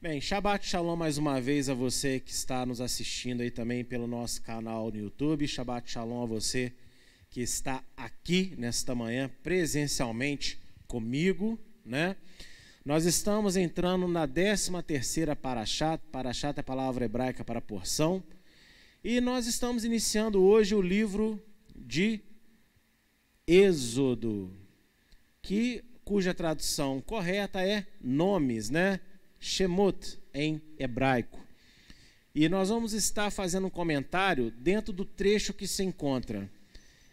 Bem, Shabbat Shalom mais uma vez a você que está nos assistindo aí também pelo nosso canal no YouTube. Shabbat Shalom a você que está aqui nesta manhã presencialmente comigo, né? Nós estamos entrando na 13 terceira Parashat. Parashat é a palavra hebraica para porção. E nós estamos iniciando hoje o livro de Êxodo, que cuja tradução correta é nomes, né? Shemot em hebraico. E nós vamos estar fazendo um comentário dentro do trecho que se encontra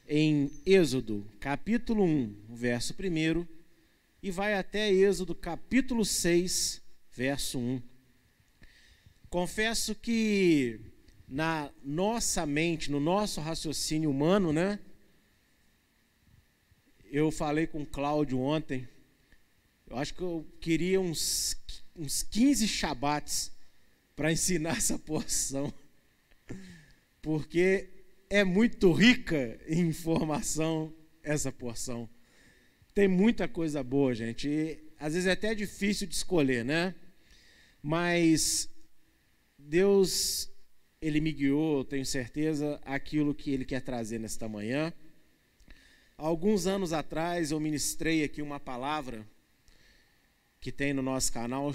em Êxodo, capítulo 1, verso 1, e vai até Êxodo, capítulo 6, verso 1. Confesso que na nossa mente, no nosso raciocínio humano, né? Eu falei com o Cláudio ontem, eu acho que eu queria uns uns 15 Shabbats para ensinar essa porção, porque é muito rica em informação essa porção. Tem muita coisa boa, gente. E, às vezes é até difícil de escolher, né? Mas Deus, Ele me guiou, tenho certeza, aquilo que Ele quer trazer nesta manhã. Alguns anos atrás eu ministrei aqui uma palavra que tem no nosso canal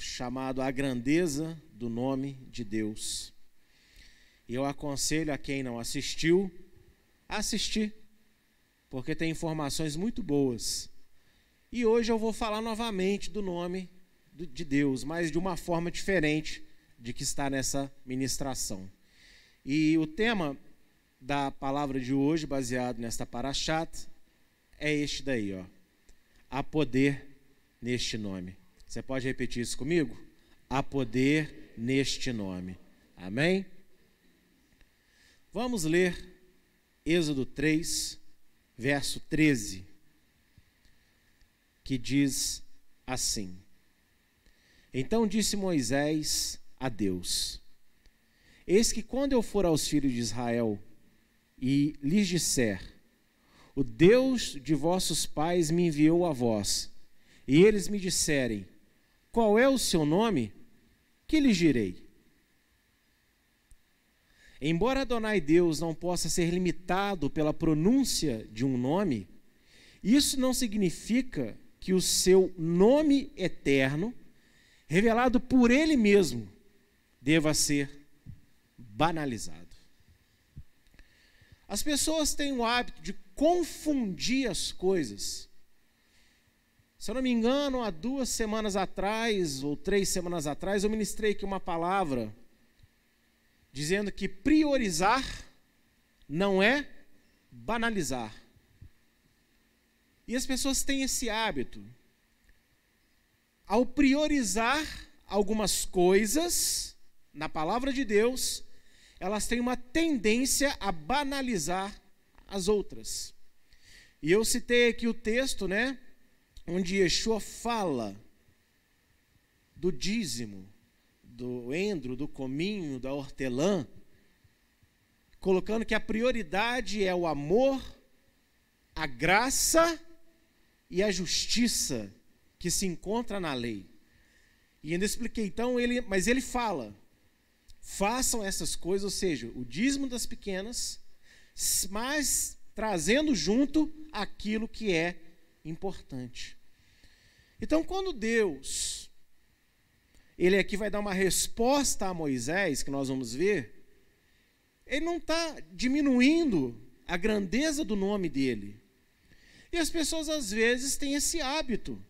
chamado A Grandeza do Nome de Deus. E eu aconselho a quem não assistiu a assistir, porque tem informações muito boas. E hoje eu vou falar novamente do nome de Deus, mas de uma forma diferente de que está nessa ministração. E o tema da palavra de hoje, baseado nesta parashat, é este daí, ó. Há poder neste nome. Você pode repetir isso comigo? Há poder neste nome. Amém? Vamos ler Êxodo 3, verso 13, que diz assim: Então disse Moisés a Deus: Eis que quando eu for aos filhos de Israel e lhes disser: O Deus de vossos pais me enviou a vós, e eles me disserem: Qual é o seu nome? Que lhes direi? Embora Adonai Deus não possa ser limitado pela pronúncia de um nome, isso não significa que o seu nome eterno, revelado por ele mesmo, deva ser banalizado. As pessoas têm o hábito de confundir as coisas se eu não me engano, há duas semanas atrás, ou três semanas atrás, eu ministrei aqui uma palavra dizendo que priorizar não é banalizar. E as pessoas têm esse hábito. Ao priorizar algumas coisas na palavra de Deus, elas têm uma tendência a banalizar as outras. E eu citei aqui o texto, né? Onde Yeshua fala do dízimo, do endro, do cominho, da hortelã, colocando que a prioridade é o amor, a graça e a justiça que se encontra na lei. E ainda expliquei, então, ele, mas ele fala: façam essas coisas, ou seja, o dízimo das pequenas, mas trazendo junto aquilo que é importante. Então, quando Deus, ele aqui vai dar uma resposta a Moisés, que nós vamos ver, ele não está diminuindo a grandeza do nome dele. E as pessoas às vezes têm esse hábito.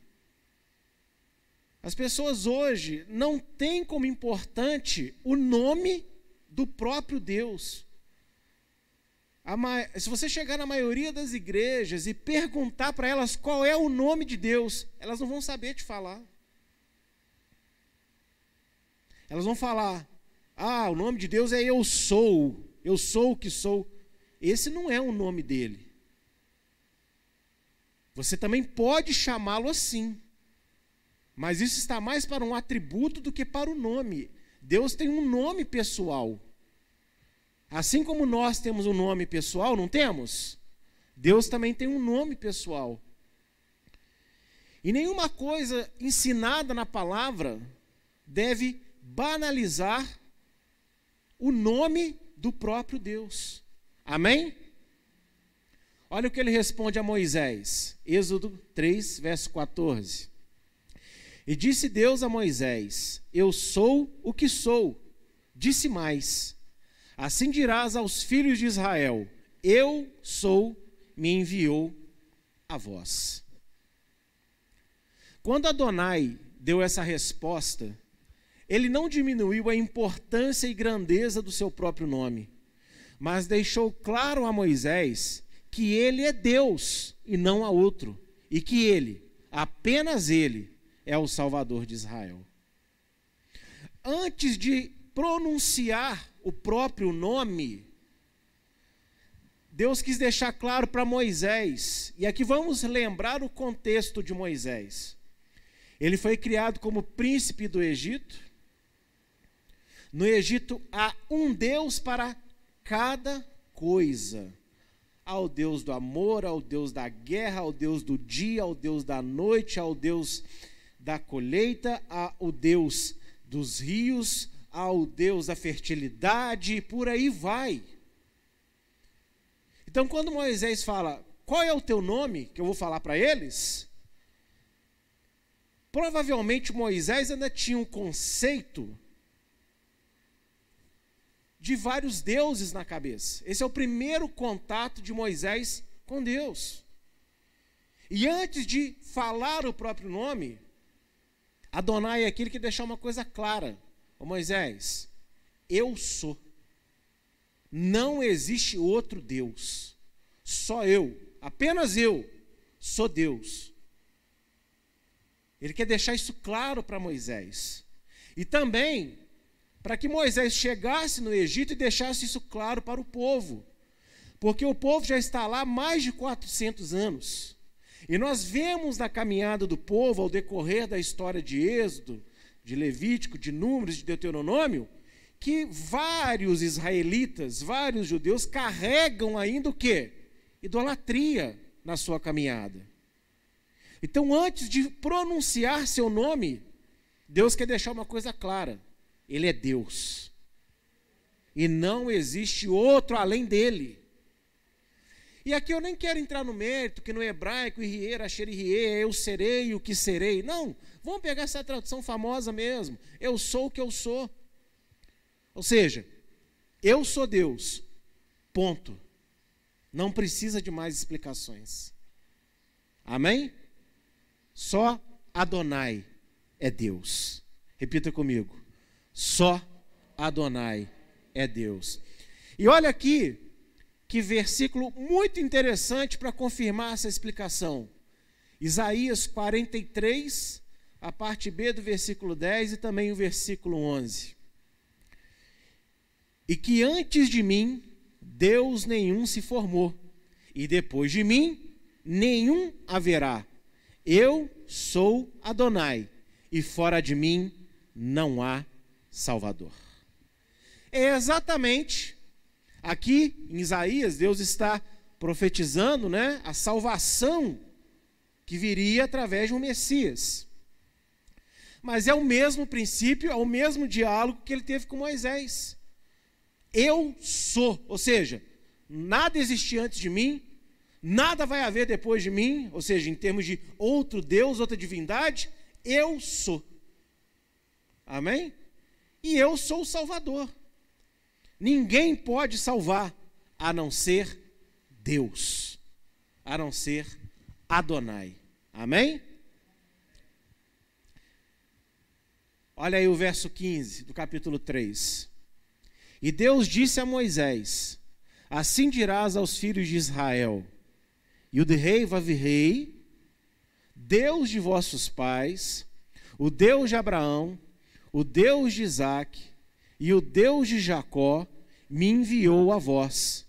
As pessoas hoje não têm como importante o nome do próprio Deus se você chegar na maioria das igrejas e perguntar para elas qual é o nome de Deus, elas não vão saber te falar. Elas vão falar: ah, o nome de Deus é eu sou, eu sou o que sou. Esse não é o nome dele. Você também pode chamá-lo assim, mas isso está mais para um atributo do que para o nome. Deus tem um nome pessoal. Assim como nós temos um nome pessoal, não temos? Deus também tem um nome pessoal. E nenhuma coisa ensinada na palavra deve banalizar o nome do próprio Deus. Amém? Olha o que ele responde a Moisés, Êxodo 3, verso 14. E disse Deus a Moisés: Eu sou o que sou. Disse mais: Assim dirás aos filhos de Israel: Eu sou, me enviou a vós. Quando Adonai deu essa resposta, ele não diminuiu a importância e grandeza do seu próprio nome, mas deixou claro a Moisés que ele é Deus e não há outro, e que ele, apenas ele, é o Salvador de Israel. Antes de pronunciar o próprio nome, Deus quis deixar claro para Moisés, e aqui vamos lembrar o contexto de Moisés. Ele foi criado como príncipe do Egito. No Egito há um Deus para cada coisa. Ao Deus do amor, ao Deus da guerra, ao Deus do dia, ao Deus da noite, ao Deus da colheita, ao Deus dos rios, ao Deus da fertilidade, e por aí vai. Então, quando Moisés fala, qual é o teu nome, que eu vou falar para eles, provavelmente Moisés ainda tinha um conceito de vários deuses na cabeça. Esse é o primeiro contato de Moisés com Deus. E antes de falar o próprio nome, Adonai é aquele que deixar uma coisa clara. Ô Moisés, eu sou. Não existe outro Deus. Só eu, apenas eu, sou Deus. Ele quer deixar isso claro para Moisés. E também para que Moisés chegasse no Egito e deixasse isso claro para o povo. Porque o povo já está lá há mais de 400 anos. E nós vemos na caminhada do povo, ao decorrer da história de Êxodo, de Levítico, de Números, de Deuteronômio, que vários israelitas, vários judeus carregam ainda o quê? Idolatria na sua caminhada. Então, antes de pronunciar seu nome, Deus quer deixar uma coisa clara: Ele é Deus. E não existe outro além dele. E aqui eu nem quero entrar no mérito, que no hebraico, Rie, Asher Rie, eu serei o que serei. Não, vamos pegar essa tradução famosa mesmo. Eu sou o que eu sou. Ou seja, eu sou Deus. Ponto. Não precisa de mais explicações. Amém? Só Adonai é Deus. Repita comigo. Só Adonai é Deus. E olha aqui que versículo muito interessante para confirmar essa explicação. Isaías 43, a parte B do versículo 10 e também o versículo 11. E que antes de mim Deus nenhum se formou, e depois de mim nenhum haverá. Eu sou Adonai, e fora de mim não há Salvador. É exatamente Aqui em Isaías, Deus está profetizando né, a salvação que viria através de um Messias. Mas é o mesmo princípio, é o mesmo diálogo que ele teve com Moisés. Eu sou, ou seja, nada existia antes de mim, nada vai haver depois de mim, ou seja, em termos de outro Deus, outra divindade, eu sou. Amém? E eu sou o Salvador. Ninguém pode salvar a não ser Deus, a não ser Adonai. Amém? Olha aí o verso 15 do capítulo 3. E Deus disse a Moisés: Assim dirás aos filhos de Israel: E o de rei rei, Deus de vossos pais, o Deus de Abraão, o Deus de Isaque e o Deus de Jacó me enviou a vós.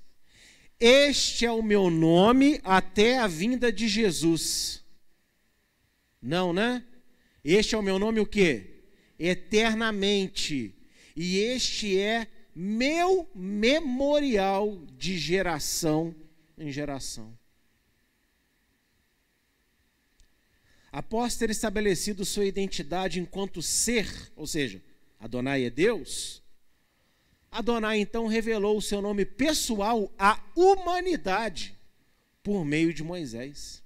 Este é o meu nome até a vinda de Jesus. Não, né? Este é o meu nome o quê? Eternamente. E este é meu memorial de geração em geração. após ter estabelecido sua identidade enquanto ser, ou seja, Adonai é Deus, Adonai então revelou o seu nome pessoal à humanidade por meio de Moisés.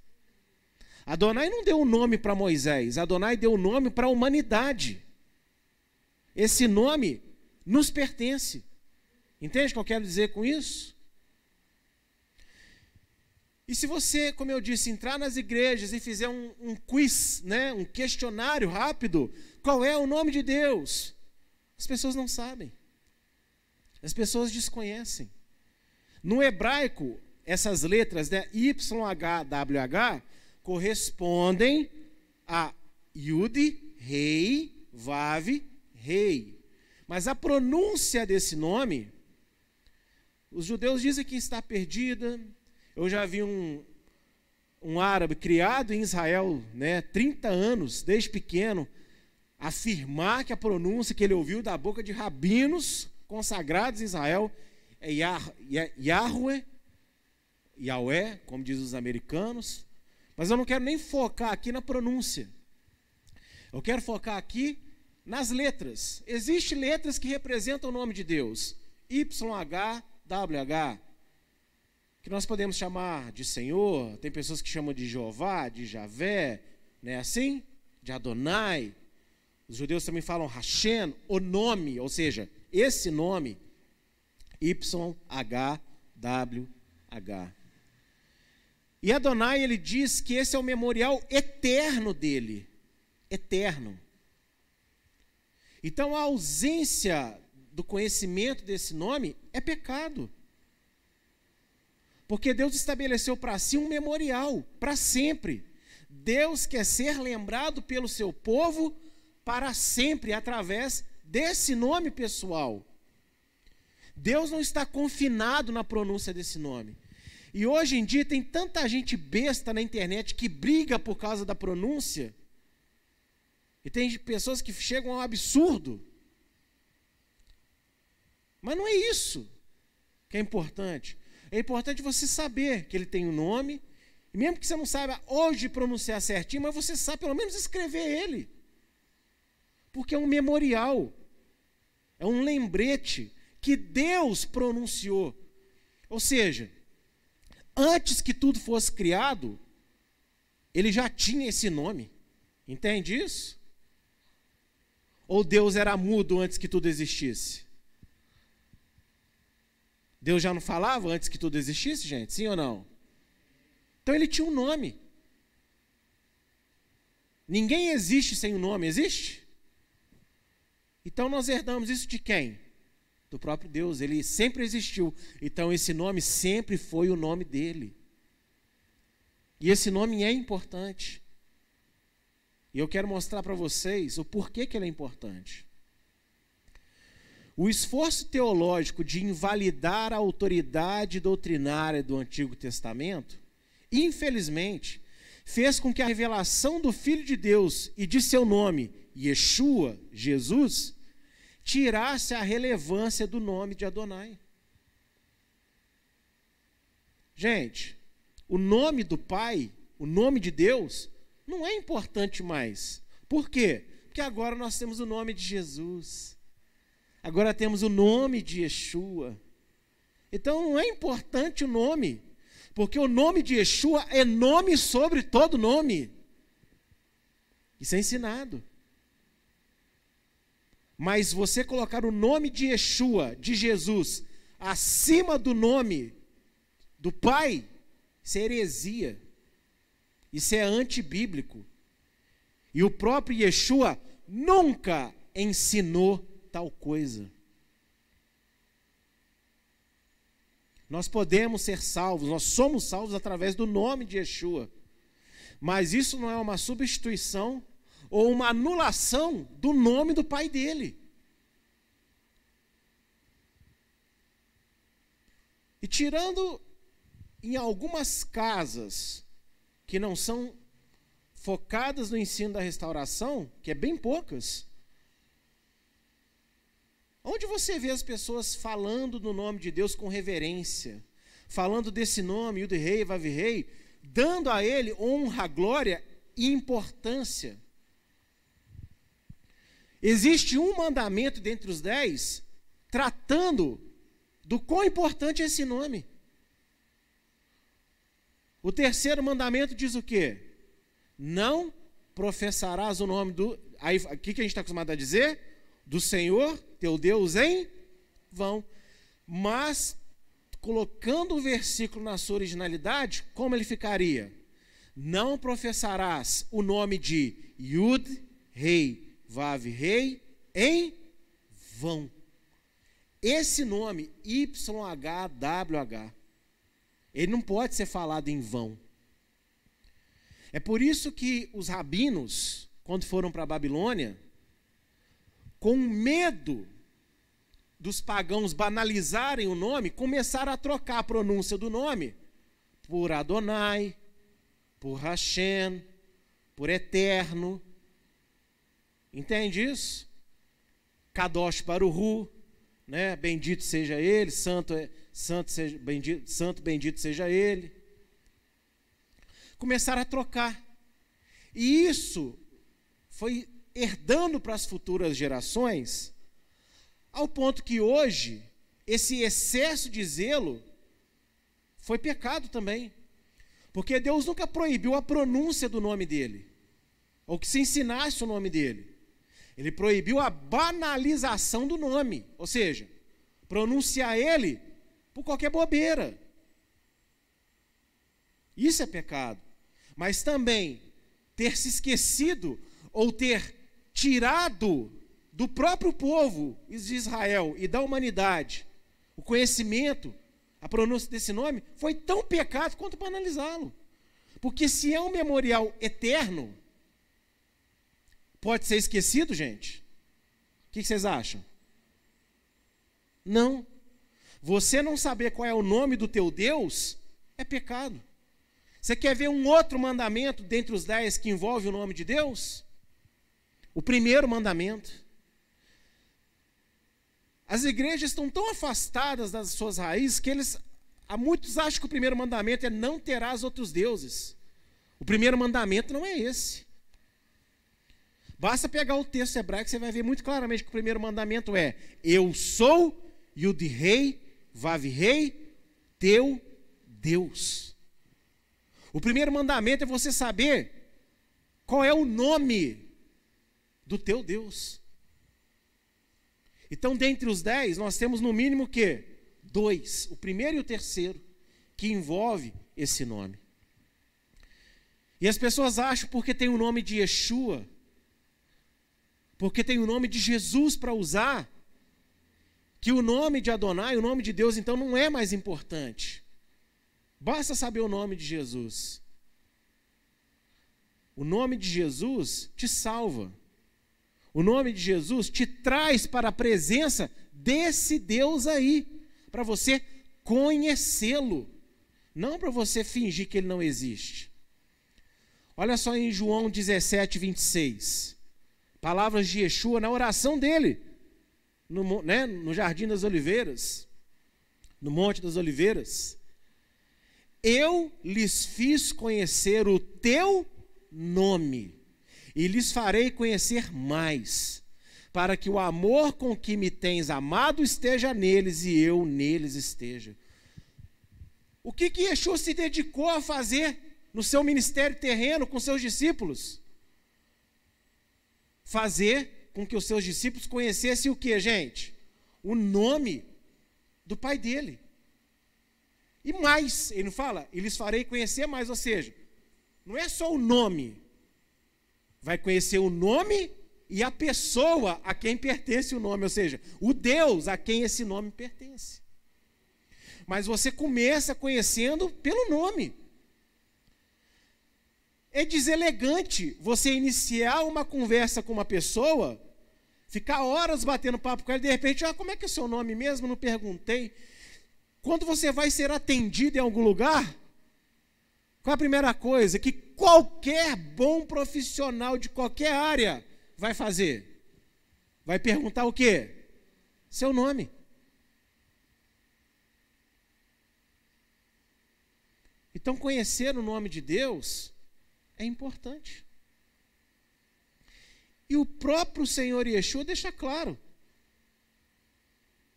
Adonai não deu o nome para Moisés, Adonai deu o nome para a humanidade. Esse nome nos pertence. Entende o que eu quero dizer com isso? E se você, como eu disse, entrar nas igrejas e fizer um, um quiz, né, um questionário rápido, qual é o nome de Deus? As pessoas não sabem. As pessoas desconhecem. No hebraico, essas letras, né, YHWH, correspondem a Yud, Rei, Vav, Rei. Mas a pronúncia desse nome, os judeus dizem que está perdida, eu já vi um, um árabe criado em Israel, né, 30 anos, desde pequeno, afirmar que a pronúncia que ele ouviu da boca de rabinos consagrados em Israel é Yahweh, Yahweh, como dizem os americanos. Mas eu não quero nem focar aqui na pronúncia. Eu quero focar aqui nas letras. Existem letras que representam o nome de Deus. YH, WH, que nós podemos chamar de Senhor, tem pessoas que chamam de Jeová, de Javé, não é assim? De Adonai. Os judeus também falam Hashem, o nome, ou seja, esse nome, YHWH. E Adonai, ele diz que esse é o memorial eterno dele. Eterno. Então a ausência do conhecimento desse nome é pecado. Porque Deus estabeleceu para si um memorial, para sempre. Deus quer ser lembrado pelo seu povo para sempre, através desse nome pessoal. Deus não está confinado na pronúncia desse nome. E hoje em dia tem tanta gente besta na internet que briga por causa da pronúncia. E tem pessoas que chegam ao absurdo. Mas não é isso que é importante. É importante você saber que ele tem um nome, e mesmo que você não saiba hoje pronunciar certinho, mas você sabe pelo menos escrever ele. Porque é um memorial, é um lembrete que Deus pronunciou. Ou seja, antes que tudo fosse criado, ele já tinha esse nome. Entende isso? Ou Deus era mudo antes que tudo existisse? Deus já não falava antes que tudo existisse, gente? Sim ou não? Então ele tinha um nome. Ninguém existe sem um nome, existe? Então nós herdamos isso de quem? Do próprio Deus. Ele sempre existiu. Então esse nome sempre foi o nome dele. E esse nome é importante. E eu quero mostrar para vocês o porquê que ele é importante. O esforço teológico de invalidar a autoridade doutrinária do Antigo Testamento, infelizmente, fez com que a revelação do Filho de Deus e de seu nome, Yeshua, Jesus, tirasse a relevância do nome de Adonai. Gente, o nome do Pai, o nome de Deus, não é importante mais. Por quê? Porque agora nós temos o nome de Jesus. Agora temos o nome de Yeshua. Então não é importante o nome, porque o nome de Yeshua é nome sobre todo nome. Isso é ensinado. Mas você colocar o nome de Yeshua, de Jesus, acima do nome do Pai, isso é heresia. Isso é antibíblico. E o próprio Yeshua nunca ensinou tal coisa. Nós podemos ser salvos, nós somos salvos através do nome de Yeshua. Mas isso não é uma substituição ou uma anulação do nome do pai dele. E tirando em algumas casas que não são focadas no ensino da restauração, que é bem poucas, Onde você vê as pessoas falando do nome de Deus com reverência, falando desse nome, Yud Rei, Vav Rei, dando a ele honra, glória importância. Existe um mandamento dentre os dez tratando do quão importante é esse nome. O terceiro mandamento diz o quê? Não professarás o nome do. Aí, o que, a gente está acostumado a dizer? Do Senhor, teu Deus, em vão. Mas, colocando o versículo na sua originalidade, como ele ficaria? Não professarás o nome de Yud, Rei, Vav, Rei, em vão. Esse nome, YHWH, ele não pode ser falado em vão. É por isso que os rabinos, quando foram para a Babilônia, com medo dos pagãos banalizarem o nome, começaram a trocar a pronúncia do nome por Adonai, por Hashem, por Eterno. Entende isso? Kadosh Baruhu, né? Bendito seja ele, santo é santo seja bendito, santo bendito seja ele começaram a trocar. E isso foi herdando para as futuras gerações, ao ponto que hoje esse excesso de zelo foi pecado também. Porque Deus nunca proibiu a pronúncia do nome dele, ou que se ensinasse o nome dele. Ele proibiu a banalização do nome, ou seja, pronunciar ele por qualquer bobeira. Isso é pecado mas também ter se esquecido ou ter tirado do próprio povo de Israel e da humanidade o conhecimento, a pronúncia desse nome, foi tão pecado quanto banalizá-lo. Porque se é um memorial eterno, pode ser esquecido, gente? O que vocês acham? Não. Você não saber qual é o nome do teu Deus é pecado. Você quer ver um outro mandamento dentre os dez que envolve o nome de Deus? O primeiro mandamento. As igrejas estão tão afastadas das suas raízes que eles, há muitos acham que o primeiro mandamento é não terás outros deuses. O primeiro mandamento não é esse. Basta pegar o texto hebraico você vai ver muito claramente que o primeiro mandamento é: Eu sou Yud Rei, Vav Rei, teu Deus. O primeiro mandamento é você saber qual é o nome do teu Deus. Então, dentre os dez, nós temos no mínimo que dois, o primeiro e o terceiro, que envolve esse nome. E as pessoas acham porque tem o nome de Yeshua, porque tem o nome de Jesus para usar, que o nome de Adonai, o nome de Deus, então não é mais importante. Basta saber o nome de Jesus. O nome de Jesus te salva. O nome de Jesus te traz para a presença desse Deus aí, para você conhecê-lo, não para você fingir que ele não existe. Olha só em João 17, 26. Palavras de Yeshua na oração dele, no, né, no Jardim das Oliveiras, no Monte das Oliveiras. Eu lhes fiz conhecer o teu nome, e lhes farei conhecer mais, para que o amor com que me tens amado esteja neles e eu neles esteja. O que que Yeshua se dedicou a fazer no seu ministério terreno com seus discípulos? Fazer com que os seus discípulos conhecessem o que, gente? O nome do pai dele. E mais, ele não fala, e lhes farei conhecer mais, ou seja, não é só o nome, vai conhecer o nome e a pessoa a quem pertence o nome, ou seja, o Deus a quem esse nome pertence. Mas você começa conhecendo pelo nome. É deselegante você iniciar uma conversa com uma pessoa, ficar horas batendo papo com ela e de repente, ah, como é que é o seu nome mesmo? Não perguntei. Quando você vai ser atendido em algum lugar, qual a primeira coisa que qualquer bom profissional de qualquer área vai fazer? Vai perguntar o quê? Seu nome. Então, conhecer o nome de Deus é importante. E o próprio Senhor Yeshua deixa claro: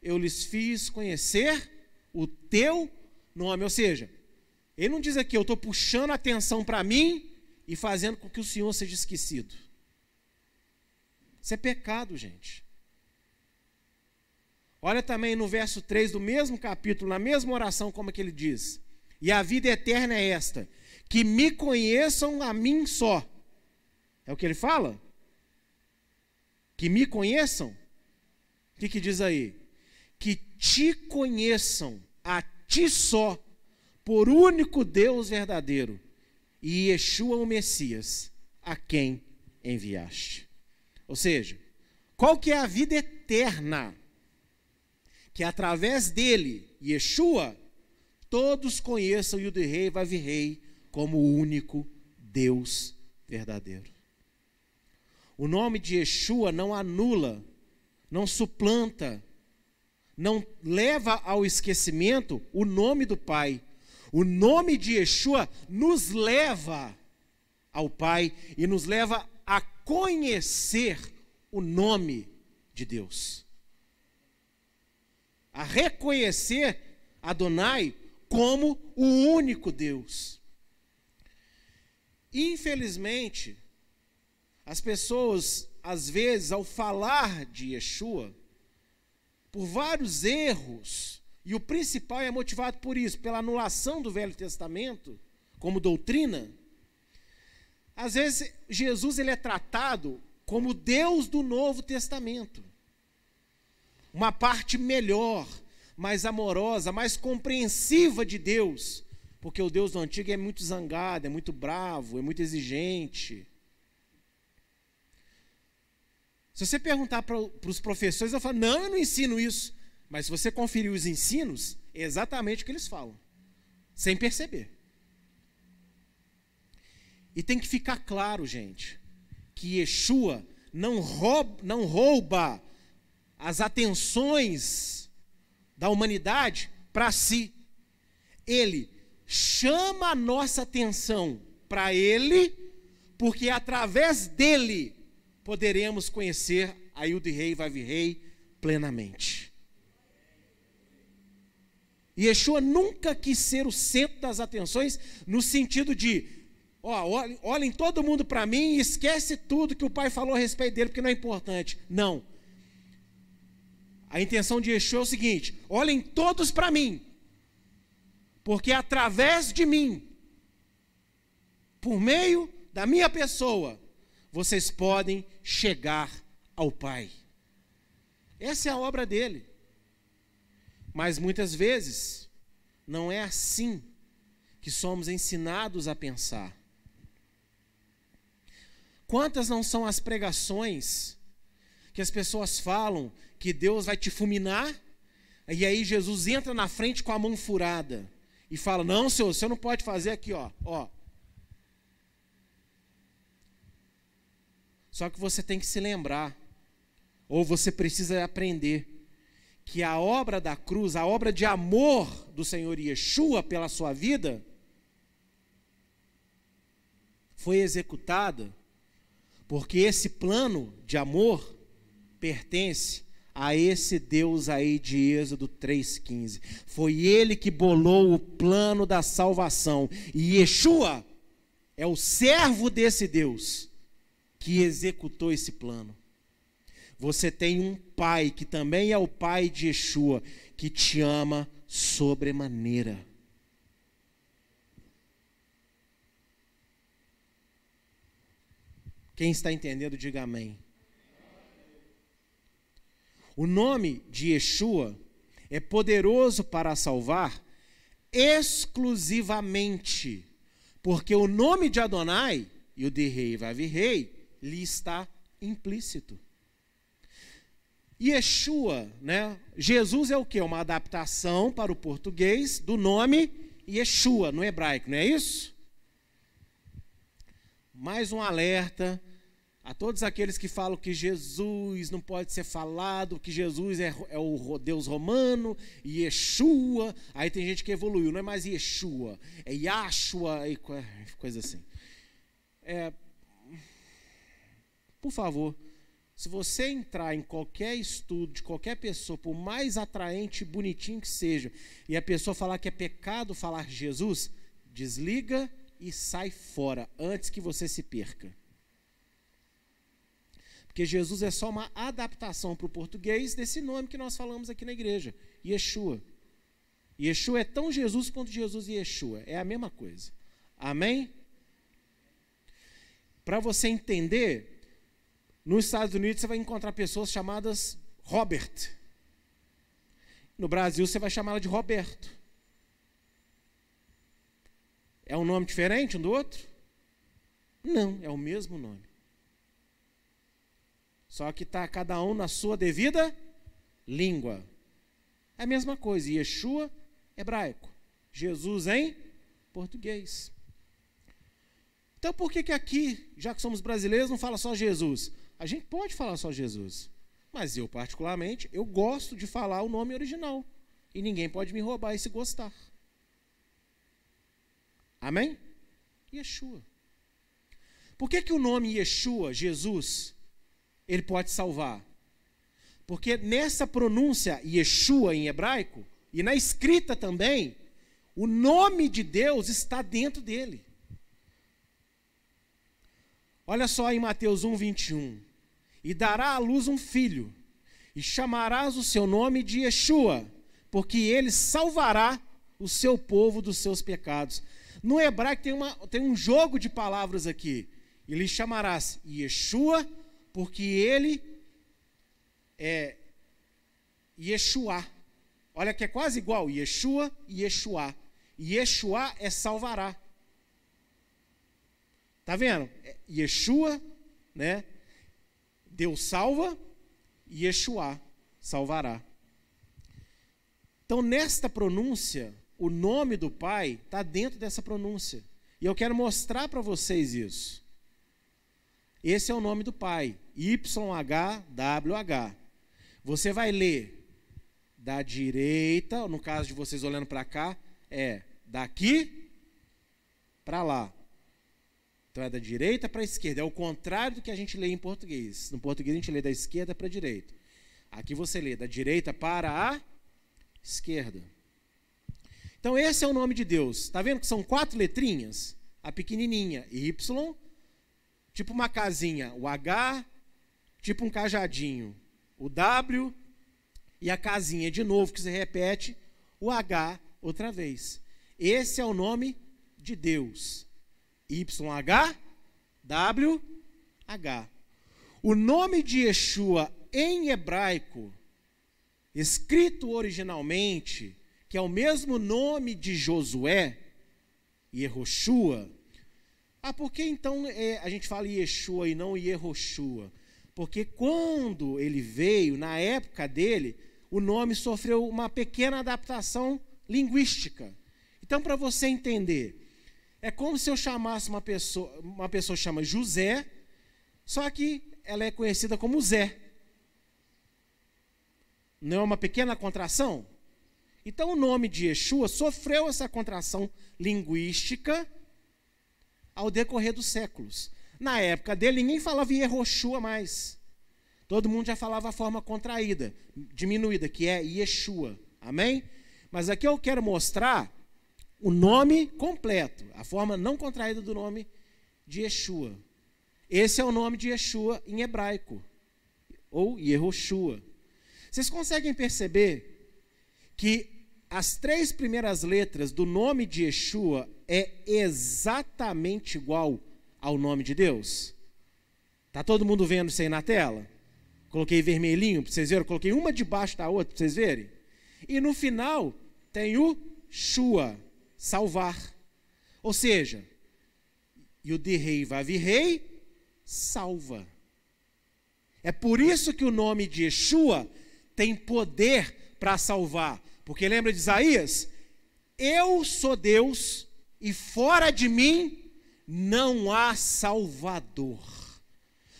Eu lhes fiz conhecer o teu nome. Ou seja, ele não diz aqui, eu estou puxando a atenção para mim e fazendo com que o Senhor seja esquecido. Isso é pecado, gente. Olha também no verso 3 do mesmo capítulo, na mesma oração, como é que ele diz: E a vida eterna é esta, que me conheçam a mim só. É o que ele fala? Que me conheçam? O que, que diz aí? Que te conheçam a ti só, por único Deus verdadeiro, e Yeshua o Messias, a quem enviaste. Ou seja, qual que é a vida eterna? Que através dele, Yeshua, todos conheçam o Rei Vavi Rei como o único Deus verdadeiro. O nome de Yeshua não anula, não suplanta, não leva ao esquecimento o nome do Pai. O nome de Yeshua nos leva ao Pai e nos leva a conhecer o nome de Deus. A reconhecer Adonai como o único Deus. Infelizmente, as pessoas, às vezes, ao falar de Yeshua, por vários erros, e o principal é motivado por isso, pela anulação do Velho Testamento como doutrina, às vezes Jesus ele é tratado como Deus do Novo Testamento. Uma parte melhor, mais amorosa, mais compreensiva de Deus, porque o Deus do Antigo é muito zangado, é muito bravo, é muito exigente. Se você perguntar para os professores, eu falo, não, eu não ensino isso. Mas se você conferir os ensinos, é exatamente o que eles falam, sem perceber. E tem que ficar claro, gente, que Yeshua não rouba, não rouba as atenções da humanidade para si. Ele chama a nossa atenção para Ele, porque através dele poderemos conhecer a Yud Rei Vav Rei plenamente. E Yeshua nunca quis ser o centro das atenções no sentido de, ó, olhem, olhem todo mundo para mim e esquece tudo que o pai falou a respeito dele, porque não é importante. Não. A intenção de Yeshua é o seguinte: olhem todos para mim, porque através de mim, por meio da minha pessoa, vocês podem chegar ao Pai. Essa é a obra dele. Mas muitas vezes não é assim que somos ensinados a pensar. Quantas não são as pregações que as pessoas falam que Deus vai te fulminar, e aí Jesus entra na frente com a mão furada e fala: Não, senhor, você não pode fazer aqui, ó, ó, Só que você tem que se lembrar, ou você precisa aprender, que a obra da cruz, a obra de amor do Senhor Yeshua pela sua vida, foi executada porque esse plano de amor pertence a esse Deus aí de Êxodo 3,15. Foi ele que bolou o plano da salvação. E Yeshua é o servo desse Deus que executou esse plano. Você tem um pai que também é o pai de Yeshua, que te ama sobremaneira. Quem está entendendo, diga amém. O nome de Yeshua é poderoso para salvar exclusivamente, porque o nome de Adonai, e o de rei vai vir rei, lhe está implícito. Yeshua, né? Jesus é o que? Uma adaptação para o português do nome Yeshua no hebraico, não é isso? Mais um alerta a todos aqueles que falam que Jesus não pode ser falado, que Jesus é, é o Deus romano, Yeshua. Aí tem gente que evoluiu, não é mais Yeshua, é Yashua, e coisa assim. É, por favor, se você entrar em qualquer estudo de qualquer pessoa, por mais atraente e bonitinho que seja, e a pessoa falar que é pecado falar Jesus, desliga e sai fora antes que você se perca. Porque Jesus é só uma adaptação para o português desse nome que nós falamos aqui na igreja, Yeshua. Yeshua é tão Jesus quanto Jesus e Yeshua, é a mesma coisa. Amém? Para você entender, nos Estados Unidos você vai encontrar pessoas chamadas Robert. No Brasil você vai chamá-la de Roberto. É um nome diferente um do outro? Não, é o mesmo nome. Só que está cada um na sua devida língua. É a mesma coisa. Yeshua, hebraico. Jesus em português. Então por que, que aqui, já que somos brasileiros, não fala só Jesus? A gente pode falar só Jesus. Mas eu, particularmente, eu gosto de falar o nome original. E ninguém pode me roubar esse gostar. Amém? Yeshua. Por que, que o nome Yeshua, Jesus, ele pode salvar? Porque nessa pronúncia Yeshua em hebraico, e na escrita também, o nome de Deus está dentro dele. Olha só em Mateus 1, 21. E dará à luz um filho, e chamarás o seu nome de Yeshua, porque ele salvará o seu povo dos seus pecados. No hebraico tem, uma, tem um jogo de palavras aqui. Ele chamarás Yeshua, porque ele é Yeshua. Olha que é quase igual, Yeshua e Yeshua. Yeshua é salvará. Tá vendo? É Yeshua, né? Deus salva, Yeshua salvará. Então, nesta pronúncia, o nome do Pai está dentro dessa pronúncia. E eu quero mostrar para vocês isso. Esse é o nome do Pai, YHWH. Você vai ler da direita, no caso de vocês olhando para cá, é daqui para lá. Então é da direita para a esquerda. É o contrário do que a gente lê em português. No português a gente lê da esquerda para a direita. Aqui você lê da direita para a esquerda. Então esse é o nome de Deus. Está vendo que são quatro letrinhas? A pequenininha, Y, tipo uma casinha, o H, tipo um cajadinho, o W e a casinha de novo que se repete, o H outra vez. Esse é o nome de Deus. YH, WH. O nome de Yeshua em hebraico, escrito originalmente, que é o mesmo nome de Josué, Yehoshua. Ah, por que então é, a gente fala Yeshua e não Yehoshua? Porque quando ele veio, na época dele, o nome sofreu uma pequena adaptação linguística. Então, para você entender, é como se eu chamasse uma pessoa, uma pessoa chama José, só que ela é conhecida como Zé. Não é uma pequena contração? Então o nome de Yeshua sofreu essa contração linguística ao decorrer dos séculos. Na época dele, ninguém falava Yehoshua mais. Todo mundo já falava a forma contraída, diminuída, que é Yeshua. Amém? Mas aqui eu quero mostrar o nome completo, a forma não contraída do nome de Yeshua. Esse é o nome de Yeshua em hebraico, ou Yehoshua. Vocês conseguem perceber que as três primeiras letras do nome de Yeshua é exatamente igual ao nome de Deus? Tá todo mundo vendo isso aí na tela? Coloquei vermelhinho para vocês verem, coloquei uma debaixo da outra para vocês verem. E no final tem o Shua, salvar. Ou seja, Yudirrei Vavirrei, salva. É por isso que o nome de Yeshua tem poder para salvar. Porque lembra de Isaías? Eu sou Deus e fora de mim não há Salvador.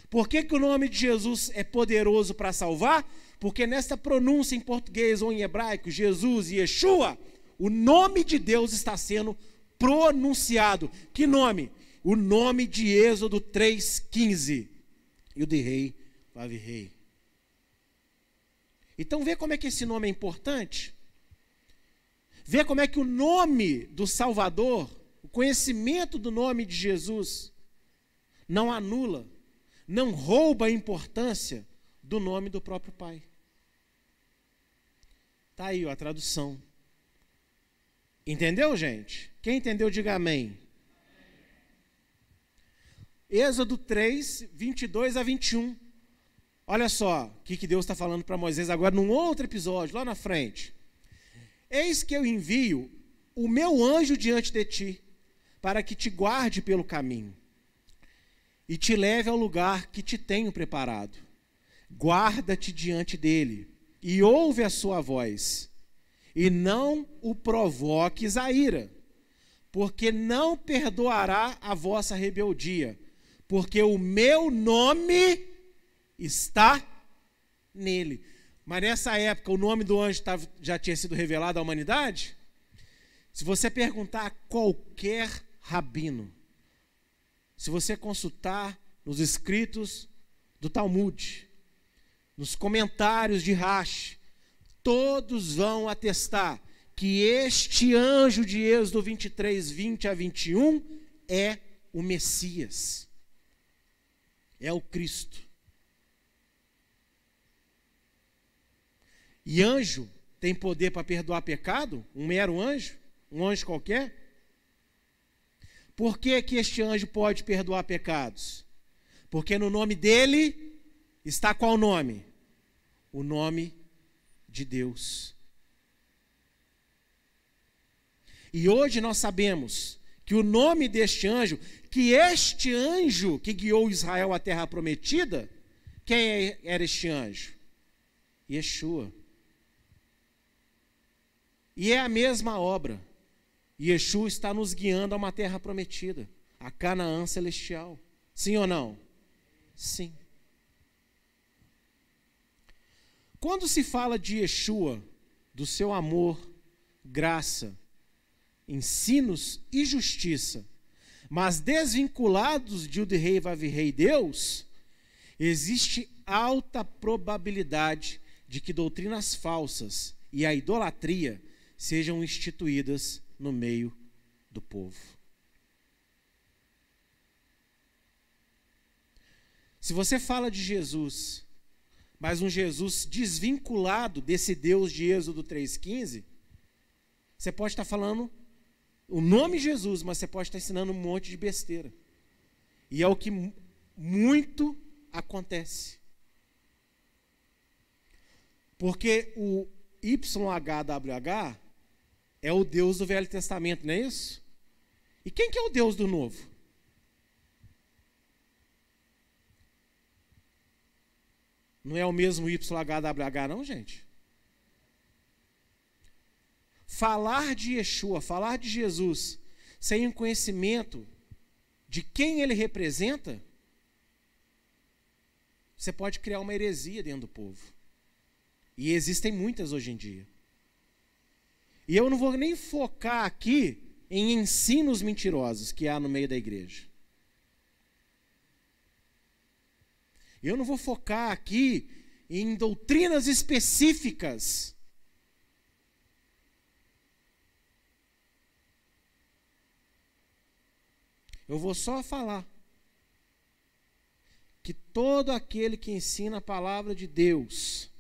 Por que, que o nome de Jesus é poderoso para salvar? Porque nessa pronúncia em português ou em hebraico, Jesus e Yeshua, o nome de Deus está sendo pronunciado. Que nome? O nome de Êxodo 3,15. e o de rei, Vav rei. Então vê como é que esse nome é importante. Vê como é que o nome do Salvador, o conhecimento do nome de Jesus, não anula, não rouba a importância do nome do próprio Pai. Está aí ó, a tradução. Entendeu, gente? Quem entendeu, diga amém. Êxodo 3, 22 a 21. Olha só o que, que Deus está falando para Moisés agora, num outro episódio, lá na frente. Eis que eu envio o meu anjo diante de ti, para que te guarde pelo caminho e te leve ao lugar que te tenho preparado. Guarda-te diante dele e ouve a sua voz, e não o provoques a ira, porque não perdoará a vossa rebeldia, porque o meu nome está nele. Mas nessa época o nome do anjo já tinha sido revelado à humanidade? Se você perguntar a qualquer rabino, se você consultar nos escritos do Talmud, nos comentários de Rashi, todos vão atestar que este anjo de Êxodo 23, 20 a 21 é o Messias, é o Cristo. E anjo tem poder para perdoar pecado? Um mero anjo? Um anjo qualquer? Por que, que este anjo pode perdoar pecados? Porque no nome dele está qual nome? O nome de Deus. E hoje nós sabemos que o nome deste anjo, que este anjo que guiou Israel à terra prometida, quem era este anjo? Yeshua. E é a mesma obra. Yeshua está nos guiando a uma terra prometida, a Canaã celestial. Sim ou não? Sim. Quando se fala de Yeshua, do seu amor, graça, ensinos e justiça, mas desvinculados de o de rei Vavirrei Deus, existe alta probabilidade de que doutrinas falsas e a idolatria sejam instituídas no meio do povo. Se você fala de Jesus, mas um Jesus desvinculado desse Deus de Êxodo 3,15, você pode estar falando o nome Jesus, mas você pode estar ensinando um monte de besteira. E é o que muito acontece. Porque o YHWH é o Deus do Velho Testamento, não é isso? E quem que é o Deus do Novo? Não é o mesmo YHWH, não, gente? Falar de Yeshua, falar de Jesus, sem um conhecimento de quem ele representa, você pode criar uma heresia dentro do povo. E existem muitas hoje em dia. E eu não vou nem focar aqui em ensinos mentirosos que há no meio da igreja. Eu não vou focar aqui em doutrinas específicas. Eu vou só falar que todo aquele que ensina a palavra de Deus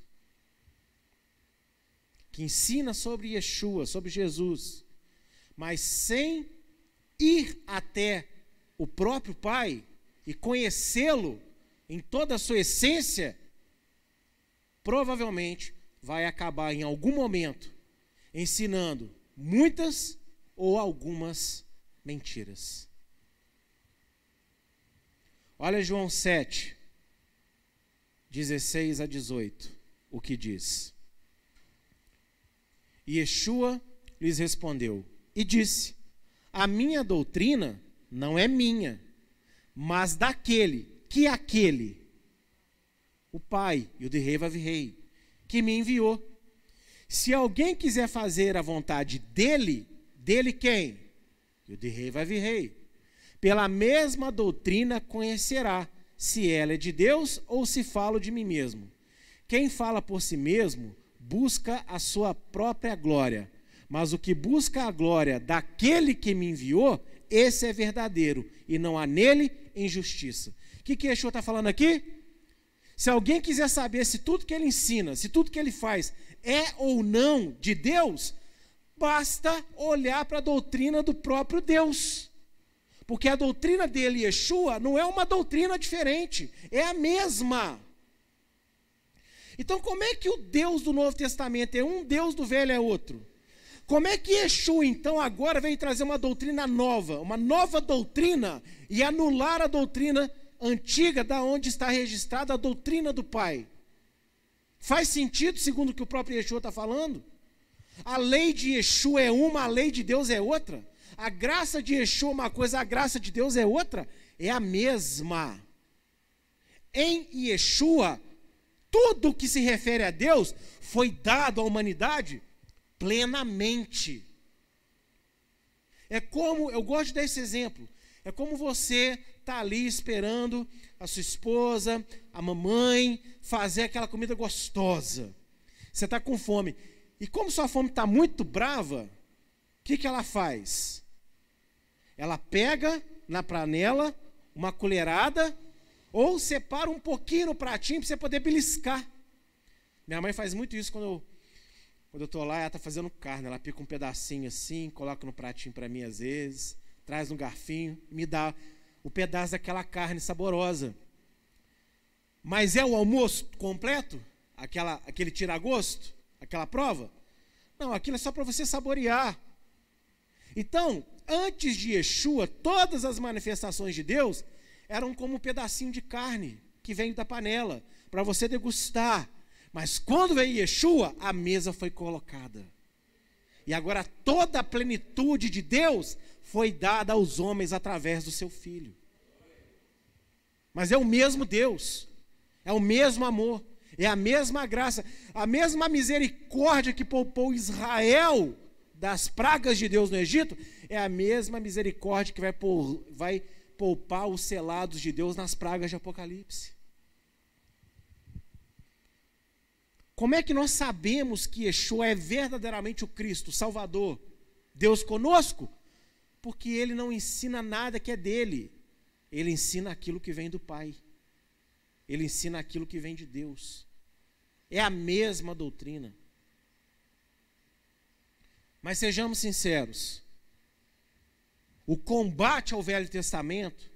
que ensina sobre Yeshua, sobre Jesus, mas sem ir até o próprio Pai e conhecê-lo em toda a sua essência, provavelmente vai acabar em algum momento ensinando muitas ou algumas mentiras. Olha João 7, 16 a 18, o que diz. E Yeshua lhes respondeu e disse: A minha doutrina não é minha, mas daquele, que é aquele, o Pai e o de rei Vavirrei, que me enviou. Se alguém quiser fazer a vontade dele, dele quem? O de rei Vavirrei. Pela mesma doutrina conhecerá, se ela é de Deus ou se falo de mim mesmo. Quem fala por si mesmo busca a sua própria glória, mas o que busca a glória daquele que me enviou, esse é verdadeiro, e não há nele injustiça. O que, que Yeshua está falando aqui? Se alguém quiser saber se tudo que ele ensina, se tudo que ele faz é ou não de Deus, basta olhar para a doutrina do próprio Deus. Porque a doutrina dele, Yeshua, não é uma doutrina diferente, é a mesma. Então, como é que o Deus do Novo Testamento é um, Deus do Velho é outro? Como é que Yeshua, então, agora vem trazer uma doutrina nova, uma nova doutrina, e anular a doutrina antiga, da onde está registrada a doutrina do Pai? Faz sentido, segundo o que o próprio Yeshua está falando? A lei de Yeshua é uma, a lei de Deus é outra. A graça de Yeshua é uma coisa, a graça de Deus é outra. É a mesma. Em Yeshua, tudo que se refere a Deus foi dado à humanidade plenamente. É como, eu gosto desse exemplo, é como você está ali esperando a sua esposa, a mamãe, fazer aquela comida gostosa. Você está com fome. E como sua fome está muito brava, o que, que ela faz? Ela pega na panela uma colherada ou separa um pouquinho no pratinho para você poder beliscar. Minha mãe faz muito isso quando eu quando eu estou lá, ela está fazendo carne. Ela pica um pedacinho assim, coloca no pratinho para mim às vezes, traz um garfinho me dá o pedaço daquela carne saborosa. Mas é o almoço completo? Aquela, aquele tira-gosto? aquela prova? Não, aquilo é só para você saborear. Então, antes de Yeshua, todas as manifestações de Deus eram como um pedacinho de carne que vem da panela, para você degustar. Mas quando veio Yeshua, a mesa foi colocada. E agora toda a plenitude de Deus foi dada aos homens através do seu filho. Mas é o mesmo Deus, é o mesmo amor. É a mesma graça, a mesma misericórdia que poupou Israel das pragas de Deus no Egito, é a mesma misericórdia que vai, por, vai poupar os selados de Deus nas pragas de Apocalipse. Como é que nós sabemos que Yeshua é verdadeiramente o Cristo, Salvador, Deus conosco? Porque ele não ensina nada que é dele, ele ensina aquilo que vem do Pai. Ele ensina aquilo que vem de Deus. É a mesma doutrina. Mas sejamos sinceros. O combate ao Velho Testamento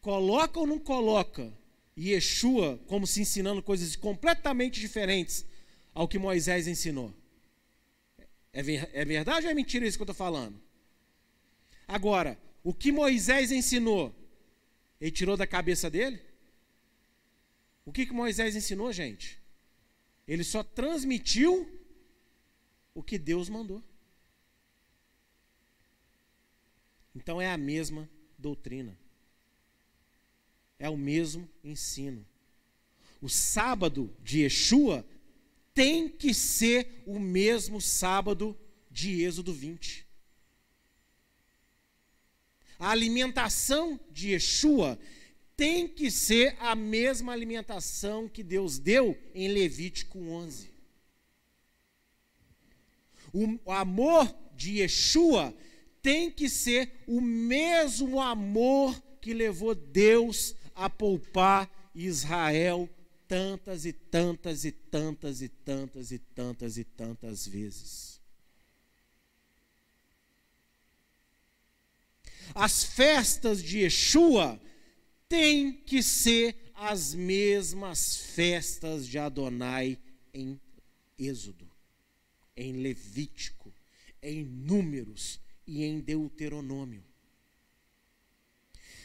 coloca ou não coloca Yeshua como se ensinando coisas completamente diferentes ao que Moisés ensinou? É, ver, é verdade ou é mentira isso que eu estou falando? Agora, o que Moisés ensinou, ele tirou da cabeça dele? O que, que Moisés ensinou, gente? Ele só transmitiu o que Deus mandou. Então é a mesma doutrina. É o mesmo ensino. O sábado de Yeshua tem que ser o mesmo sábado de Êxodo 20. A alimentação de Yeshua tem que ser a mesma alimentação que Deus deu em Levítico 11. O amor de Yeshua tem que ser o mesmo amor que levou Deus a poupar Israel tantas e tantas e tantas e tantas e tantas e tantas vezes. As festas de Yeshua tem que ser as mesmas festas de Adonai em Êxodo, em Levítico, em Números e em Deuteronômio.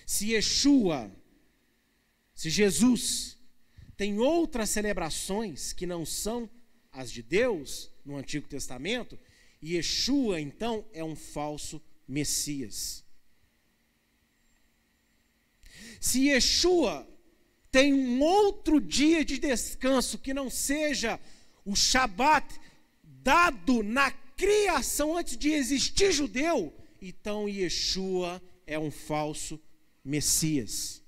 Se Yeshua, se Jesus tem outras celebrações que não são as de Deus no Antigo Testamento, Yeshua então é um falso Messias. Se Yeshua tem um outro dia de descanso que não seja o Shabat dado na criação antes de existir judeu, então Yeshua é um falso Messias.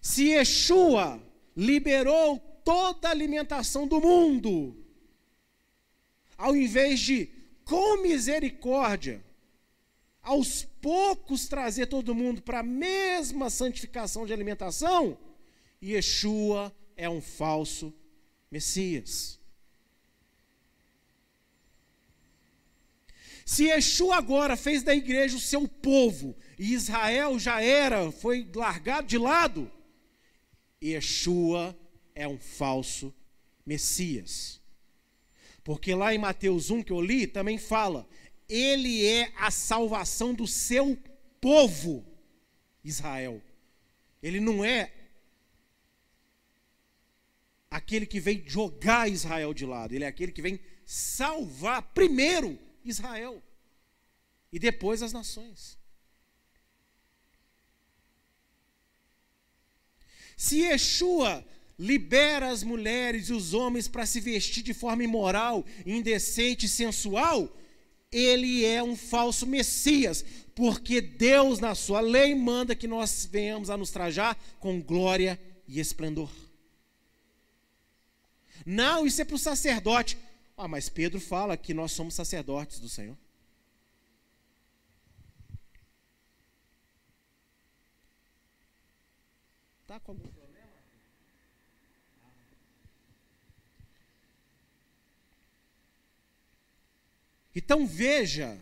Se Yeshua liberou toda a alimentação do mundo, ao invés de, com misericórdia, aos poucos trazer todo mundo para a mesma santificação de alimentação, Yeshua é um falso Messias. Se Yeshua agora fez da igreja o seu povo, e Israel já era, foi largado de lado, Yeshua é um falso Messias. Porque lá em Mateus 1 que eu li, também fala: Ele é a salvação do seu povo, Israel. Ele não é aquele que vem jogar Israel de lado, ele é aquele que vem salvar primeiro Israel e depois as nações. Se Yeshua libera as mulheres e os homens para se vestir de forma imoral, indecente e sensual, ele é um falso Messias, porque Deus, na sua lei, manda que nós venhamos a nos trajar com glória e esplendor. Não, isso é para o sacerdote. Ah, mas Pedro fala que nós somos sacerdotes do Senhor. Está com algum problema? Então veja,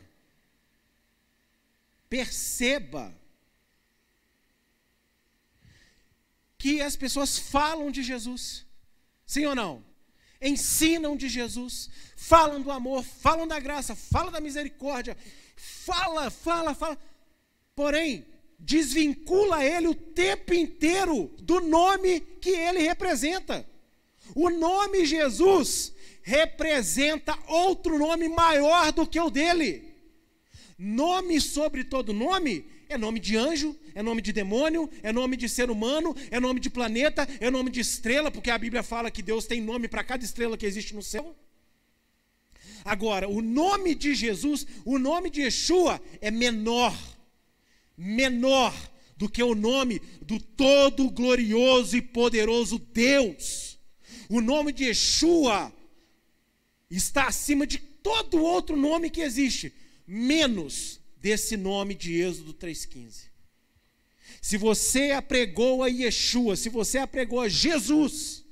perceba, que as pessoas falam de Jesus, sim ou não? Ensinam de Jesus, falam do amor, falam da graça, falam da misericórdia, fala, fala, fala. Porém, desvincula ele o tempo inteiro do nome que ele representa. O nome Jesus representa outro nome maior do que o dele. Nome sobre todo nome é nome de anjo, é nome de demônio, é nome de ser humano, é nome de planeta, é nome de estrela, porque a Bíblia fala que Deus tem nome para cada estrela que existe no céu. Agora, o nome de Jesus, o nome de Yeshua é menor, menor do que o nome do todo glorioso e poderoso Deus. O nome de Yeshua está acima de todo outro nome que existe, menos desse nome de Êxodo 3,15. Se você apregou a Yeshua, se você apregou a Jesus,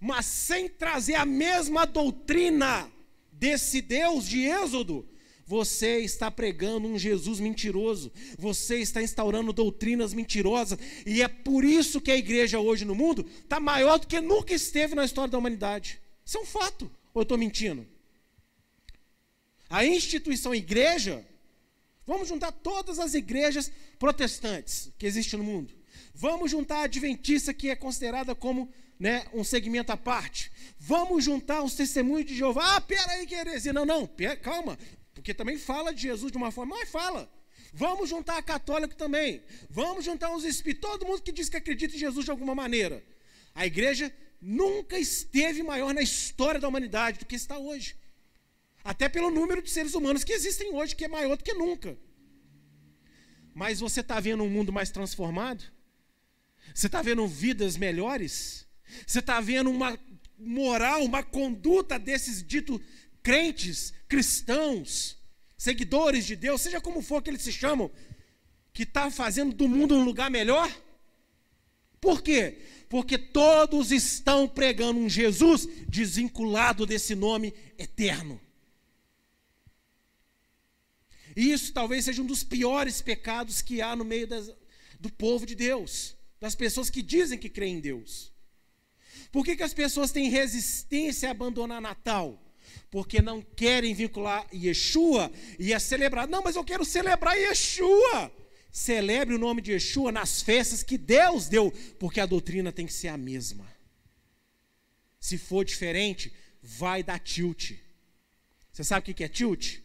mas sem trazer a mesma doutrina desse Deus de Êxodo, você está pregando um Jesus mentiroso, você está instaurando doutrinas mentirosas, e é por isso que a igreja hoje no mundo está maior do que nunca esteve na história da humanidade. Isso é um fato, ou eu estou mentindo? A instituição igreja Vamos juntar todas as igrejas protestantes que existem no mundo. Vamos juntar a adventista, que é considerada como né, um segmento à parte. Vamos juntar os testemunhos de Jeová. Ah, peraí, que heresia. Não, não, pera, calma. Porque também fala de Jesus de uma forma, mas fala. Vamos juntar a católica também. Vamos juntar os espíritos. Todo mundo que diz que acredita em Jesus de alguma maneira. A igreja nunca esteve maior na história da humanidade do que está hoje. Até pelo número de seres humanos que existem hoje, que é maior do que nunca. Mas você está vendo um mundo mais transformado? Você está vendo vidas melhores? Você está vendo uma moral, uma conduta desses ditos crentes, cristãos, seguidores de Deus, seja como for que eles se chamam, que está fazendo do mundo um lugar melhor? Por quê? Porque todos estão pregando um Jesus desvinculado desse nome eterno. Isso talvez seja um dos piores pecados que há no meio das, do povo de Deus, das pessoas que dizem que creem em Deus. Por que, que as pessoas têm resistência a abandonar Natal? Porque não querem vincular Yeshua e a celebrar. Não, mas eu quero celebrar Yeshua. Celebre o nome de Yeshua nas festas que Deus deu, porque a doutrina tem que ser a mesma. Se for diferente, vai dar tilt. Você sabe o que é tilt?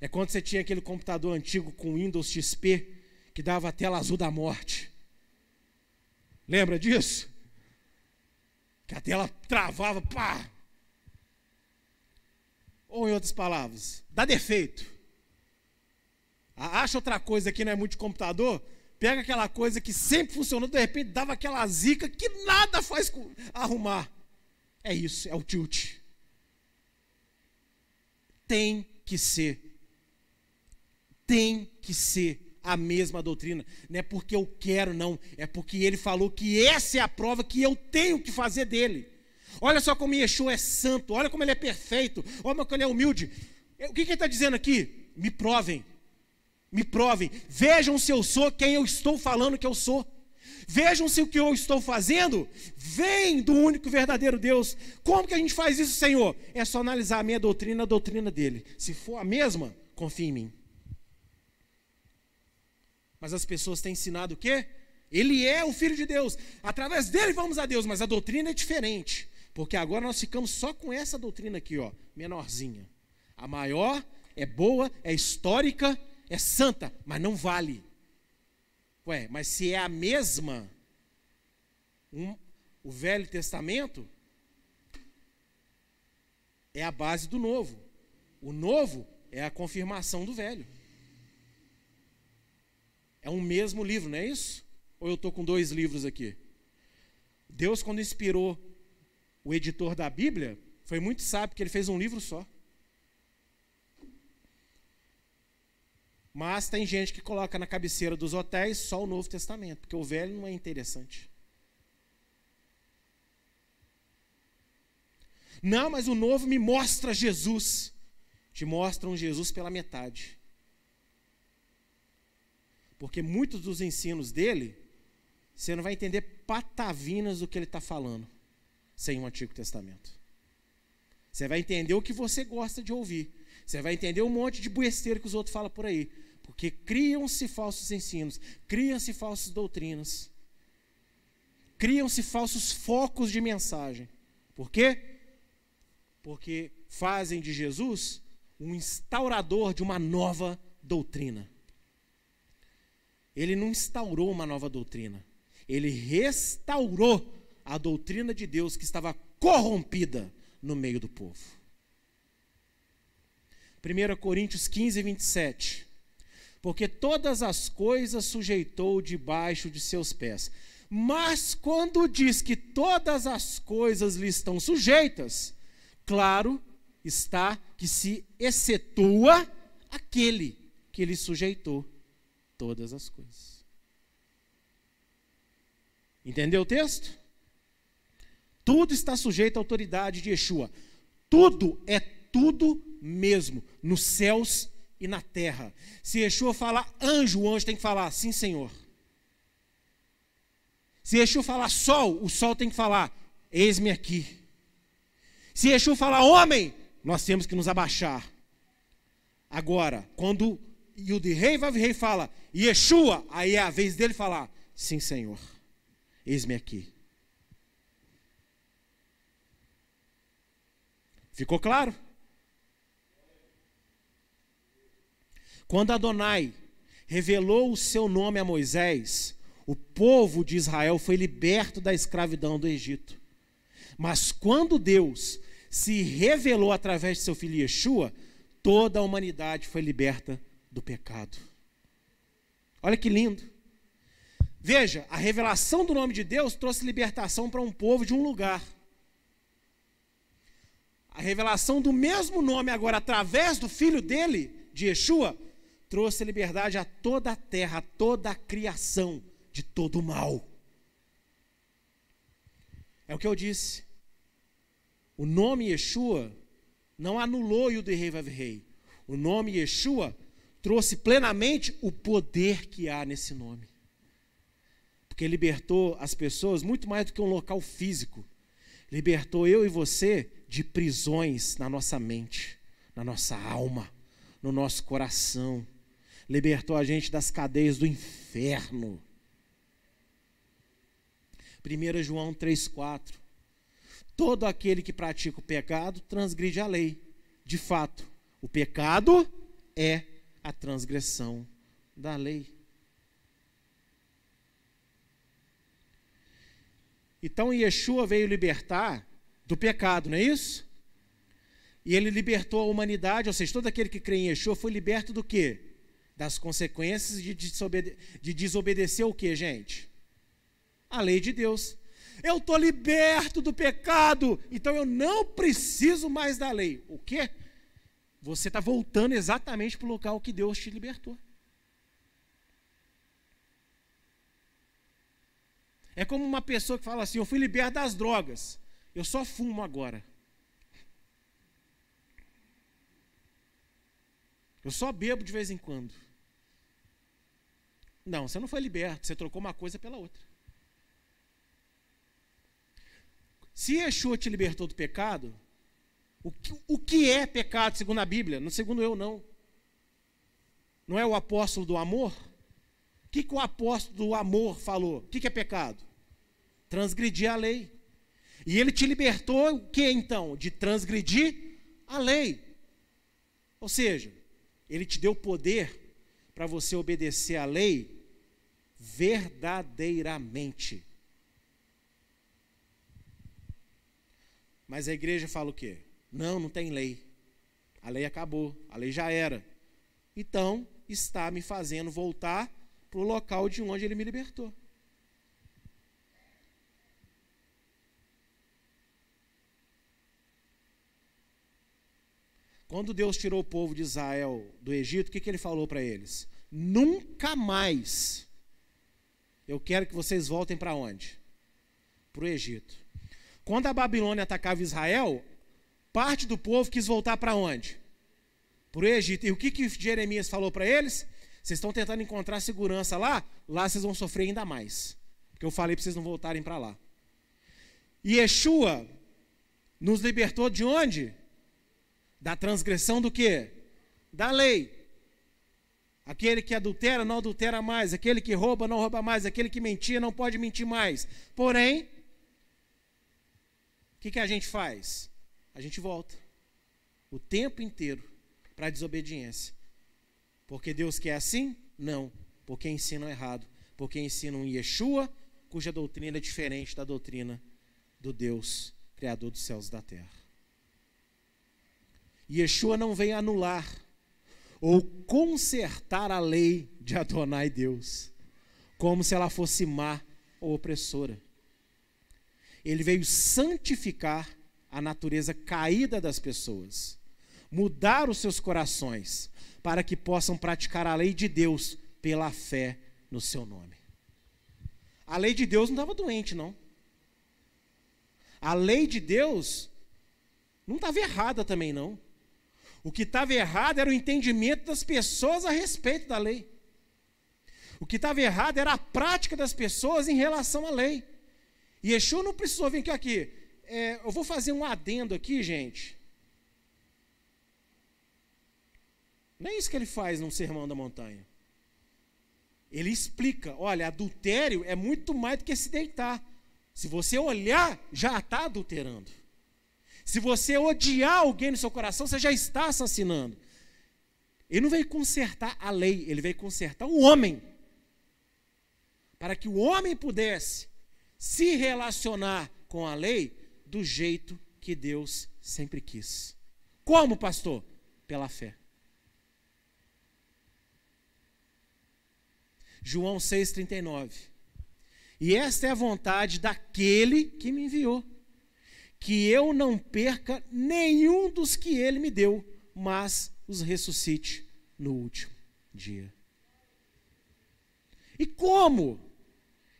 É quando você tinha aquele computador antigo com Windows XP que dava a tela azul da morte. Lembra disso? Que a tela travava, pá. Ou em outras palavras, dá defeito. Acha outra coisa que não é muito de computador? Pega aquela coisa que sempre funcionou, de repente dava aquela zica que nada faz arrumar. É isso, é o tilt. Tem que ser. Tem que ser a mesma doutrina. Não é porque eu quero, não. É porque ele falou que essa é a prova que eu tenho que fazer dele. Olha só como Yeshua é santo, olha como ele é perfeito, olha como ele é humilde. O que, que ele está dizendo aqui? Me provem. Me provem. Vejam se eu sou quem eu estou falando que eu sou. Vejam se o que eu estou fazendo vem do único verdadeiro Deus. Como que a gente faz isso, Senhor? É só analisar a minha doutrina, a doutrina dele. Se for a mesma, confie em mim. Mas as pessoas têm ensinado o quê? Ele é o Filho de Deus. Através dele vamos a Deus, mas a doutrina é diferente. Porque agora nós ficamos só com essa doutrina aqui, ó, menorzinha. A maior é boa, é histórica, é santa, mas não vale. Ué, mas se é a mesma, um, o Velho Testamento é a base do Novo. O Novo é a confirmação do Velho. É um mesmo livro, não é isso? Ou eu estou com dois livros aqui? Deus, quando inspirou o editor da Bíblia, foi muito sábio, porque ele fez um livro só. Mas tem gente que coloca na cabeceira dos hotéis só o Novo Testamento, porque o Velho não é interessante. Não, mas o Novo me mostra Jesus. Te mostra um Jesus pela metade. Porque muitos dos ensinos dele, você não vai entender patavinas do que ele está falando, sem o Antigo Testamento. Você vai entender o que você gosta de ouvir. Você vai entender um monte de besteira que os outros falam por aí. Porque criam-se falsos ensinos, criam-se falsas doutrinas, criam-se falsos focos de mensagem. Por quê? Porque fazem de Jesus um instaurador de uma nova doutrina. Ele não instaurou uma nova doutrina, ele restaurou a doutrina de Deus que estava corrompida no meio do povo. 1 Coríntios 15, 27 porque todas as coisas sujeitou debaixo de seus pés. Mas quando diz que todas as coisas lhe estão sujeitas, claro está que se excetua aquele que lhe sujeitou todas as coisas. Entendeu o texto? Tudo está sujeito à autoridade de Yeshua. Tudo é tudo mesmo, nos céus e na terra. Se Yeshua falar anjo, o anjo tem que falar sim, Senhor. Se Yeshua falar sol, o sol tem que falar eis-me aqui. Se Yeshua falar homem, nós temos que nos abaixar. Agora, quando Yud Rei Vav Rei fala Yeshua, aí é a vez dele falar sim, Senhor. Eis-me aqui. Ficou claro? Quando Adonai revelou o seu nome a Moisés, o povo de Israel foi liberto da escravidão do Egito. Mas quando Deus se revelou através de seu filho Yeshua, toda a humanidade foi liberta do pecado. Olha que lindo. Veja, a revelação do nome de Deus trouxe libertação para um povo de um lugar. A revelação do mesmo nome agora através do filho dele, de Yeshua, trouxe liberdade a toda a terra, a toda a criação de todo o mal. É o que eu disse. O nome Yeshua não anulou o de Rei. O nome Yeshua trouxe plenamente o poder que há nesse nome. Porque libertou as pessoas muito mais do que um local físico. Libertou eu e você de prisões na nossa mente, na nossa alma, no nosso coração libertou a gente das cadeias do inferno. 1 João 3,4. Todo aquele que pratica o pecado transgride a lei. De fato, o pecado é a transgressão da lei. Então Yeshua veio libertar do pecado, não é isso? E ele libertou a humanidade, ou seja, todo aquele que crê em Yeshua foi liberto do quê? das consequências de, desobede de desobedecer o que, gente? A lei de Deus. Eu estou liberto do pecado, então eu não preciso mais da lei. O quê? Você está voltando exatamente para o local que Deus te libertou. É como uma pessoa que fala assim: Eu fui liberto das drogas, eu só fumo agora. Eu só bebo de vez em quando. Não, você não foi liberto, você trocou uma coisa pela outra. Se Yeshua te libertou do pecado, o que, o que é pecado segundo a Bíblia? Não segundo eu, não. Não é o apóstolo do amor? O que, que o apóstolo do amor falou? O que, que é pecado? Transgredir a lei. E ele te libertou o que então? De transgredir a lei. Ou seja, ele te deu poder para você obedecer a lei verdadeiramente. Mas a igreja fala o quê? Não, não tem lei. A lei acabou, a lei já era. Então, está me fazendo voltar para o local de onde ele me libertou. Quando Deus tirou o povo de Israel do Egito, o que, que ele falou para eles? Nunca mais eu quero que vocês voltem para onde? Para o Egito. Quando a Babilônia atacava Israel, parte do povo quis voltar para onde? Para o Egito. E o que, que Jeremias falou para eles? Vocês estão tentando encontrar segurança lá? Lá vocês vão sofrer ainda mais. Porque eu falei para vocês não voltarem para lá. E Yeshua nos libertou de onde? Da transgressão do quê? Da lei. Aquele que adultera não adultera mais, aquele que rouba não rouba mais, aquele que mentia não pode mentir mais. Porém, o que, que a gente faz? A gente volta o tempo inteiro para a desobediência. Porque Deus quer assim? Não. Porque ensinam errado. Porque ensinam Yeshua, cuja doutrina é diferente da doutrina do Deus, Criador dos céus e da terra. Yeshua não vem anular ou consertar a lei de Adonai Deus, como se ela fosse má ou opressora. Ele veio santificar a natureza caída das pessoas, mudar os seus corações, para que possam praticar a lei de Deus pela fé no seu nome. A lei de Deus não estava doente, não. A lei de Deus não estava errada também, não. O que estava errado era o entendimento das pessoas a respeito da lei. O que estava errado era a prática das pessoas em relação à lei. E Yeshua não precisou vir aqui. aqui. É, eu vou fazer um adendo aqui, gente. Não é isso que ele faz no Sermão da Montanha. Ele explica: olha, adultério é muito mais do que se deitar. Se você olhar, já está adulterando. Se você odiar alguém no seu coração, você já está assassinando. Ele não veio consertar a lei, ele veio consertar o homem. Para que o homem pudesse se relacionar com a lei do jeito que Deus sempre quis. Como, pastor? Pela fé. João 6,39. E esta é a vontade daquele que me enviou que eu não perca nenhum dos que ele me deu, mas os ressuscite no último dia. E como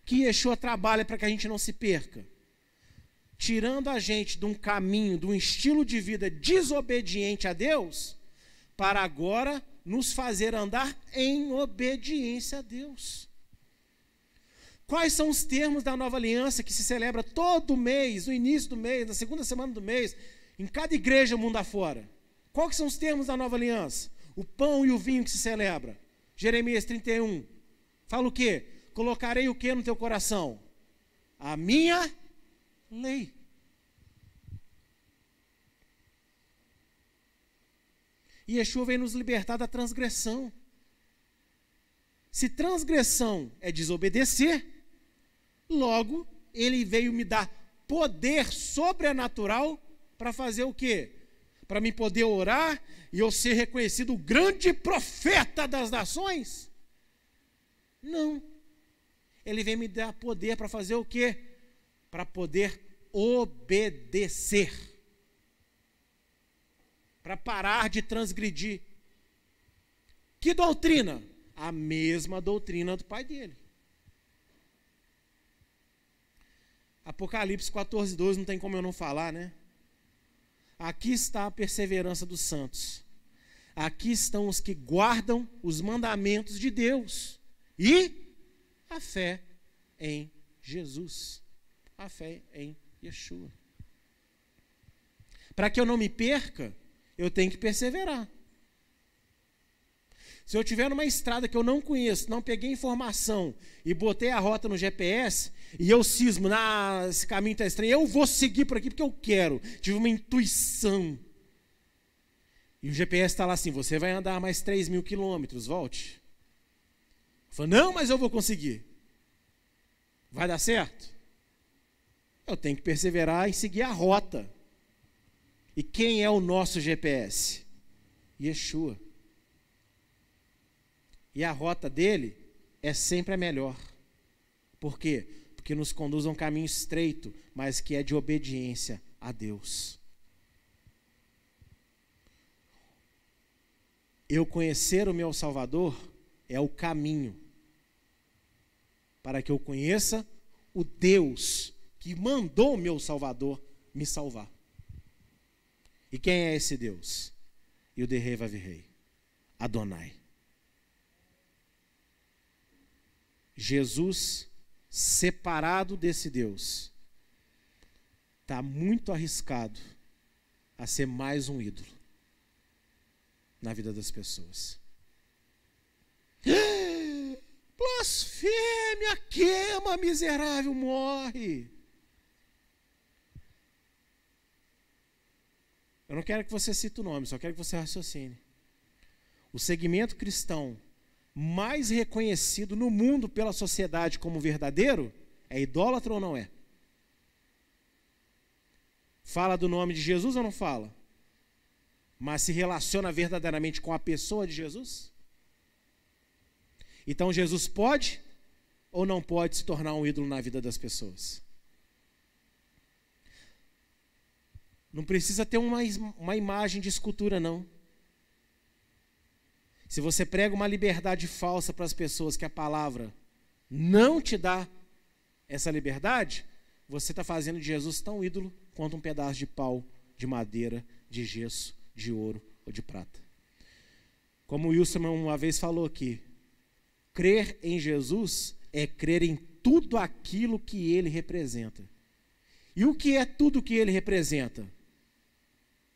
que Yeshua trabalha para que a gente não se perca? Tirando a gente de um caminho, de um estilo de vida desobediente a Deus, para agora nos fazer andar em obediência a Deus. Quais são os termos da nova aliança que se celebra todo mês, no início do mês, na segunda semana do mês, em cada igreja mundo afora? Quais são os termos da nova aliança? O pão e o vinho que se celebra. Jeremias 31. Fala o quê? Colocarei o que no teu coração? A minha lei. E Yeshua vem nos libertar da transgressão. Se transgressão é desobedecer, Logo, ele veio me dar poder sobrenatural para fazer o quê? para me poder orar e eu ser reconhecido o grande profeta das nações? Não. Ele vem me dar poder para fazer o quê? Para poder obedecer. Para parar de transgredir. Que doutrina? A mesma doutrina do pai dele. Apocalipse 14, 12, não tem como eu não falar, né? Aqui está a perseverança dos santos. Aqui estão os que guardam os mandamentos de Deus e a fé em Jesus. A fé em Yeshua. Para que eu não me perca, eu tenho que perseverar. Se eu estiver numa estrada que eu não conheço, não peguei informação e botei a rota no GPS e eu cismo, ah, esse caminho está estranho, eu vou seguir por aqui porque eu quero. Tive uma intuição. E o GPS está lá assim: você vai andar mais 3 mil quilômetros, volte. Falo, não, mas eu vou conseguir. Vai dar certo? Eu tenho que perseverar e seguir a rota. E quem é o nosso GPS? Yeshua. E a rota dele é sempre a melhor. Por quê? Porque nos conduz a um caminho estreito, mas que é de obediência a Deus. Eu conhecer o meu Salvador é o caminho para que eu conheça o Deus que mandou o meu Salvador me salvar. E quem é esse Deus? E o de Rei Rei, Adonai. Jesus, separado desse Deus, está muito arriscado a ser mais um ídolo na vida das pessoas. Blasfêmia, queima, miserável, morre. Eu não quero que você cite o nome, só quero que você raciocine. O segmento cristão mais reconhecido no mundo pela sociedade como verdadeiro é idólatra ou não é? Fala do nome de Jesus ou não fala? Mas se relaciona verdadeiramente com a pessoa de Jesus? Então Jesus pode ou não pode se tornar um ídolo na vida das pessoas? Não precisa ter uma, uma imagem de escultura, não. Se você prega uma liberdade falsa para as pessoas que a palavra não te dá essa liberdade, você está fazendo de Jesus tão ídolo quanto um pedaço de pau, de madeira, de gesso, de ouro ou de prata. Como Wilson uma vez falou aqui, crer em Jesus é crer em tudo aquilo que ele representa. E o que é tudo que ele representa?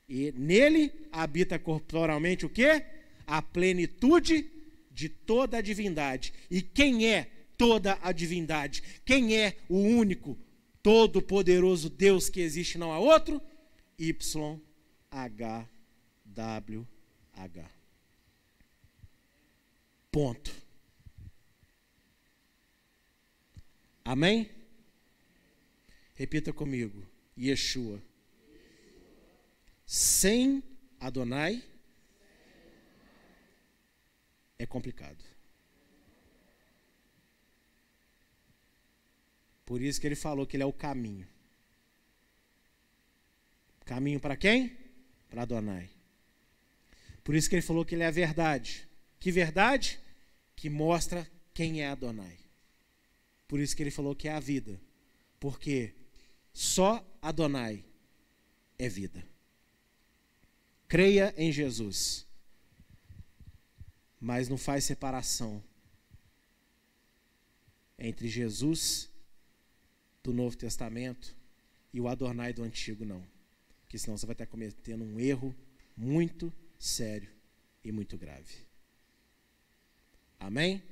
E nele habita corporalmente o quê? a plenitude de toda a divindade. E quem é toda a divindade? Quem é o único, todo-poderoso Deus que existe, não há outro? YHWH. Ponto. Amém? Repita comigo. Yeshua. Sem Adonai é complicado. Por isso que ele falou que ele é o caminho. Caminho para quem? Para Adonai. Por isso que ele falou que ele é a verdade. Que verdade? Que mostra quem é Adonai. Por isso que ele falou que é a vida. Porque só Adonai é vida. Creia em Jesus mas não faz separação entre Jesus do Novo Testamento e o Adonai do Antigo, não. Porque senão você vai estar cometendo um erro muito sério e muito grave. Amém?